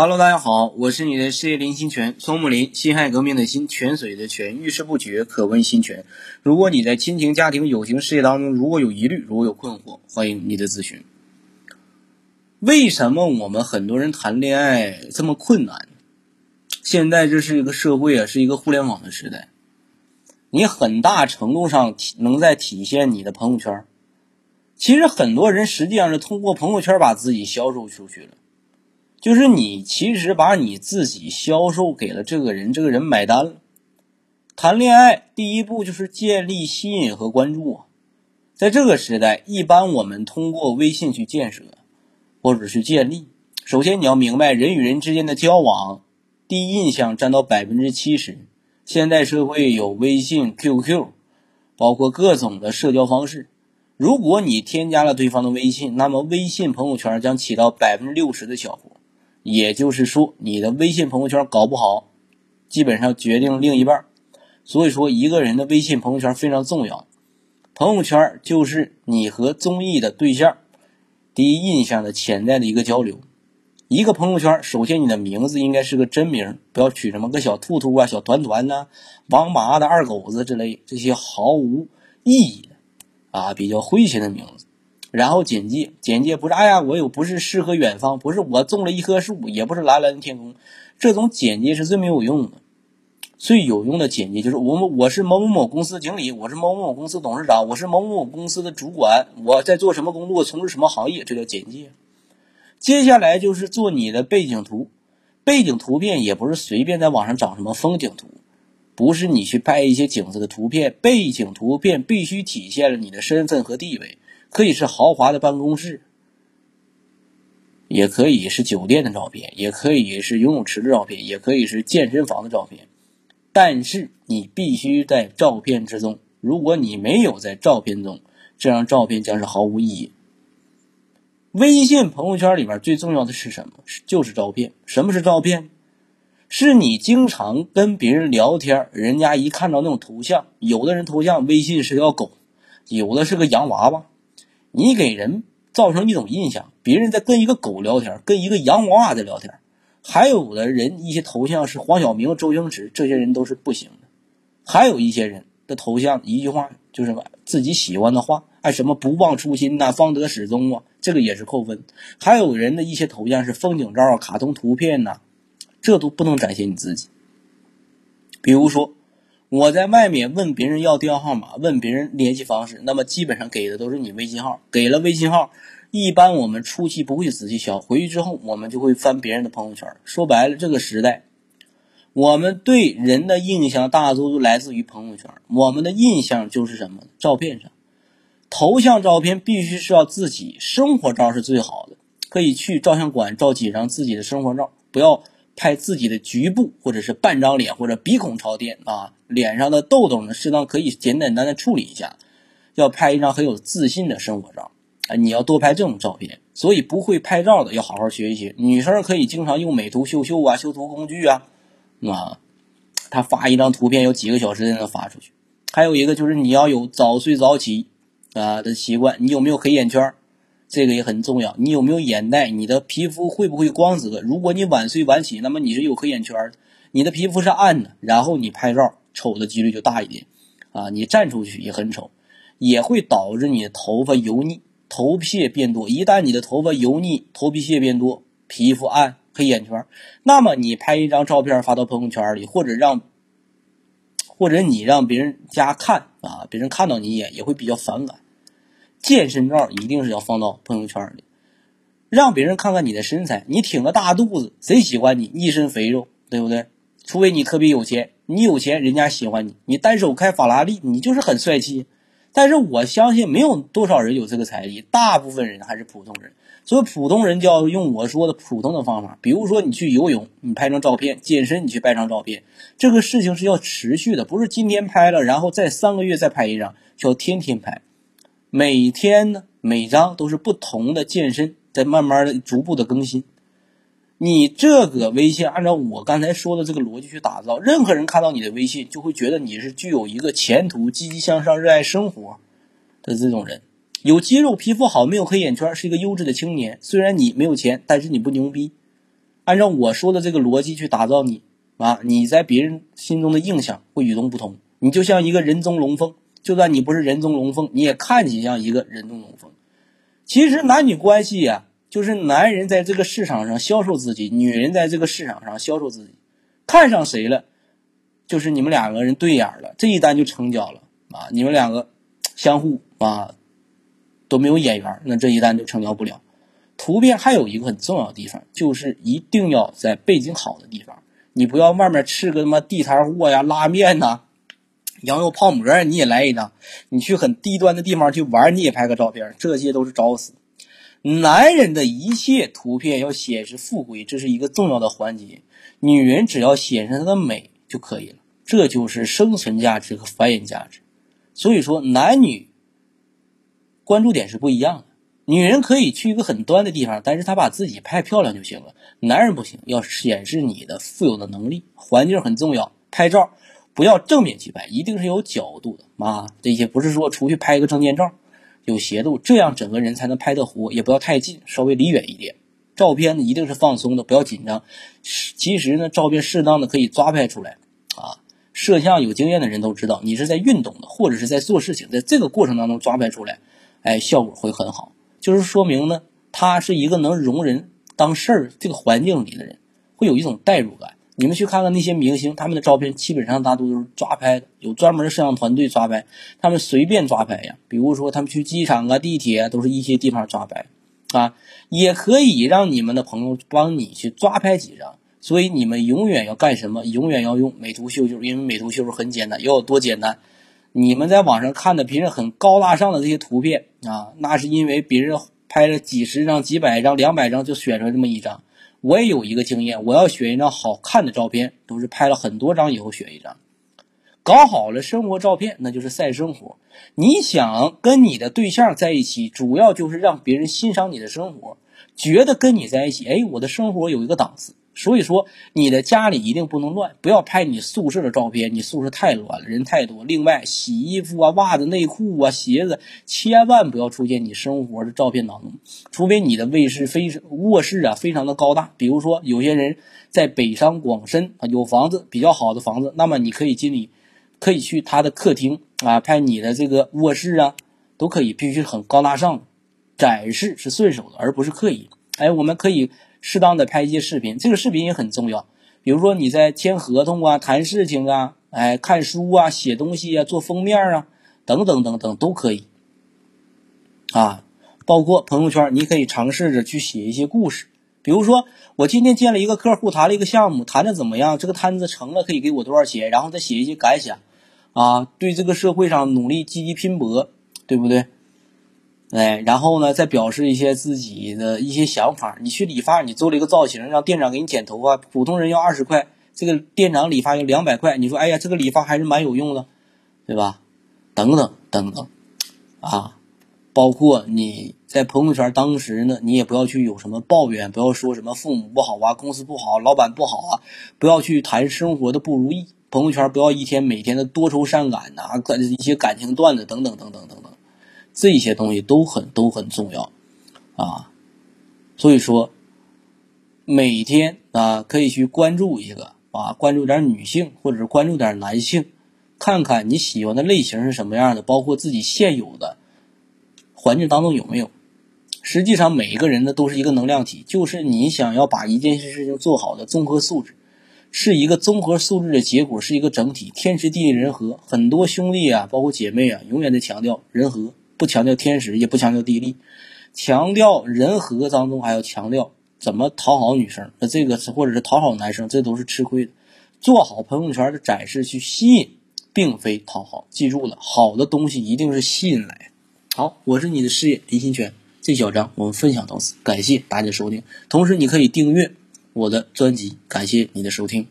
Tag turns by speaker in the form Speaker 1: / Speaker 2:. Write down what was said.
Speaker 1: Hello，大家好，我是你的事业林心泉，松木林，辛亥革命的辛，泉水的泉，遇事不决，可问心泉。如果你在亲情、家庭、友情、事业当中如果有疑虑，如果有困惑，欢迎你的咨询。为什么我们很多人谈恋爱这么困难？现在这是一个社会啊，是一个互联网的时代，你很大程度上能在体现你的朋友圈。其实很多人实际上是通过朋友圈把自己销售出去了。就是你其实把你自己销售给了这个人，这个人买单了。谈恋爱第一步就是建立吸引和关注啊，在这个时代，一般我们通过微信去建设，或者是建立。首先你要明白，人与人之间的交往，第一印象占到百分之七十。现代社会有微信、QQ，包括各种的社交方式。如果你添加了对方的微信，那么微信朋友圈将起到百分之六十的效果。也就是说，你的微信朋友圈搞不好，基本上决定另一半。所以说，一个人的微信朋友圈非常重要。朋友圈就是你和中意的对象第一印象的潜在的一个交流。一个朋友圈，首先你的名字应该是个真名，不要取什么个小兔兔啊、小团团呐、王麻的、二狗子之类这些毫无意义的啊、比较诙谐的名字。然后简介，简介不是，哎呀，我又不是诗和远方，不是我种了一棵树，也不是蓝蓝的天空，这种简介是最没有用的。最有用的简介就是我们，我是某某某公司经理，我是某某某公司董事长，我是某某某公司的主管，我在做什么工作，从事什么行业，这叫简介。接下来就是做你的背景图，背景图片也不是随便在网上找什么风景图，不是你去拍一些景色的图片，背景图片必须体现了你的身份和地位。可以是豪华的办公室，也可以是酒店的照片，也可以是游泳池的照片，也可以是健身房的照片。但是你必须在照片之中，如果你没有在照片中，这张照片将是毫无意义。微信朋友圈里面最重要的是什么？就是照片。什么是照片？是你经常跟别人聊天，人家一看到那种头像，有的人头像微信是条狗，有的是个洋娃娃。你给人造成一种印象，别人在跟一个狗聊天，跟一个洋娃娃在聊天，还有的人一些头像是黄晓明、周星驰，这些人都是不行的。还有一些人的头像一句话就是自己喜欢的话，哎，什么不忘初心呐，方得始终啊，这个也是扣分。还有人的一些头像是风景照、卡通图片呐，这都不能展现你自己。比如说。我在外面问别人要电话号码，问别人联系方式，那么基本上给的都是你微信号。给了微信号，一般我们初期不会仔细瞧，回去之后我们就会翻别人的朋友圈。说白了，这个时代，我们对人的印象大多都来自于朋友圈。我们的印象就是什么？照片上，头像照片必须是要自己生活照是最好的，可以去照相馆照几张自己的生活照，不要。拍自己的局部，或者是半张脸，或者鼻孔朝天啊，脸上的痘痘呢，适当可以简简单单处理一下。要拍一张很有自信的生活照啊，你要多拍这种照片。所以不会拍照的要好好学一学。女生可以经常用美图秀秀啊，修图工具啊，啊，他发一张图片有几个小时才能发出去。还有一个就是你要有早睡早起啊的习惯，你有没有黑眼圈？这个也很重要，你有没有眼袋？你的皮肤会不会光泽？如果你晚睡晚起，那么你是有黑眼圈的，你的皮肤是暗的，然后你拍照丑的几率就大一点，啊，你站出去也很丑，也会导致你的头发油腻、头皮屑变多。一旦你的头发油腻、头皮屑变多、皮肤暗、黑眼圈，那么你拍一张照片发到朋友圈里，或者让，或者你让别人家看啊，别人看到你一眼也会比较反感。健身照一定是要放到朋友圈里，让别人看看你的身材。你挺个大肚子，谁喜欢你？一身肥肉，对不对？除非你特别有钱，你有钱人家喜欢你。你单手开法拉利，你就是很帅气。但是我相信没有多少人有这个财力，大部分人还是普通人。所以普通人就要用我说的普通的方法，比如说你去游泳，你拍张照片；健身，你去拍张照片。这个事情是要持续的，不是今天拍了，然后再三个月再拍一张，需要天天拍。每天呢，每张都是不同的健身，在慢慢的、逐步的更新。你这个微信按照我刚才说的这个逻辑去打造，任何人看到你的微信就会觉得你是具有一个前途、积极向上、热爱生活的这种人。有肌肉、皮肤好、没有黑眼圈，是一个优质的青年。虽然你没有钱，但是你不牛逼按照我说的这个逻辑去打造你啊，你在别人心中的印象会与众不同。你就像一个人中龙凤，就算你不是人中龙凤，你也看起像一个人中龙凤。其实男女关系呀，就是男人在这个市场上销售自己，女人在这个市场上销售自己，看上谁了，就是你们两个人对眼了，这一单就成交了啊！你们两个相互啊都没有眼缘，那这一单就成交不了。图片还有一个很重要的地方，就是一定要在背景好的地方，你不要外面吃个他妈地摊货呀、拉面呐、羊肉泡馍，你也来一张。你去很低端的地方去玩，你也拍个照片，这些都是找死。男人的一切图片要显示富贵，这是一个重要的环节。女人只要显示她的美就可以了，这就是生存价值和繁衍价值。所以说，男女关注点是不一样的。女人可以去一个很端的地方，但是她把自己拍漂亮就行了。男人不行，要显示你的富有的能力。环境很重要，拍照不要正面去拍，一定是有角度的啊。这些不是说出去拍一个证件照，有斜度，这样整个人才能拍得活。也不要太近，稍微离远一点。照片呢一定是放松的，不要紧张。其实呢，照片适当的可以抓拍出来啊。摄像有经验的人都知道，你是在运动的，或者是在做事情，在这个过程当中抓拍出来，哎，效果会很好。就是说明呢，他是一个能容人当事儿这个环境里的人，会有一种代入感。你们去看看那些明星，他们的照片基本上大多都是抓拍的，有专门的摄像团队抓拍，他们随便抓拍呀。比如说他们去机场啊、地铁啊，都是一些地方抓拍啊，也可以让你们的朋友帮你去抓拍几张。所以你们永远要干什么？永远要用美图秀秀，因为美图秀秀很简单，要有多简单？你们在网上看的别人很高大上的这些图片啊，那是因为别人拍了几十张、几百张、两百张就选出来这么一张。我也有一个经验，我要选一张好看的照片，都是拍了很多张以后选一张。搞好了生活照片，那就是晒生活。你想跟你的对象在一起，主要就是让别人欣赏你的生活，觉得跟你在一起，哎，我的生活有一个档次。所以说，你的家里一定不能乱，不要拍你宿舍的照片，你宿舍太乱了，人太多。另外，洗衣服啊、袜子、内裤啊、鞋子，千万不要出现你生活的照片当中，除非你的卫室非卧室啊非常的高大。比如说，有些人在北上广深啊有房子比较好的房子，那么你可以经理可以去他的客厅啊拍你的这个卧室啊，都可以，必须很高大上，展示是顺手的，而不是刻意。哎，我们可以。适当的拍一些视频，这个视频也很重要。比如说你在签合同啊、谈事情啊、哎看书啊、写东西啊、做封面啊等等等等都可以。啊，包括朋友圈，你可以尝试着去写一些故事。比如说我今天见了一个客户，谈了一个项目，谈的怎么样？这个摊子成了，可以给我多少钱？然后再写一些感想，啊，对这个社会上努力积极拼搏，对不对？哎，然后呢，再表示一些自己的一些想法。你去理发，你做了一个造型，让店长给你剪头发，普通人要二十块，这个店长理发要两百块。你说，哎呀，这个理发还是蛮有用的，对吧？等等等等，啊，包括你在朋友圈当时呢，你也不要去有什么抱怨，不要说什么父母不好啊，公司不好，老板不好啊，不要去谈生活的不如意。朋友圈不要一天每天的多愁善感呐，一些感情段子等等等等等。这些东西都很都很重要，啊，所以说每天啊可以去关注一个啊，关注点女性或者是关注点男性，看看你喜欢的类型是什么样的，包括自己现有的环境当中有没有。实际上每一个人呢都是一个能量体，就是你想要把一件事情做好的综合素质，是一个综合素质的结果，是一个整体，天时地利人和。很多兄弟啊，包括姐妹啊，永远在强调人和。不强调天时，也不强调地利，强调人和当中还要强调怎么讨好女生。那这个是或者是讨好男生，这都是吃亏的。做好朋友圈的展示去吸引，并非讨好。记住了，好的东西一定是吸引来。好，我是你的事业林新全，这小章我们分享到此，感谢大家收听。同时，你可以订阅我的专辑，感谢你的收听。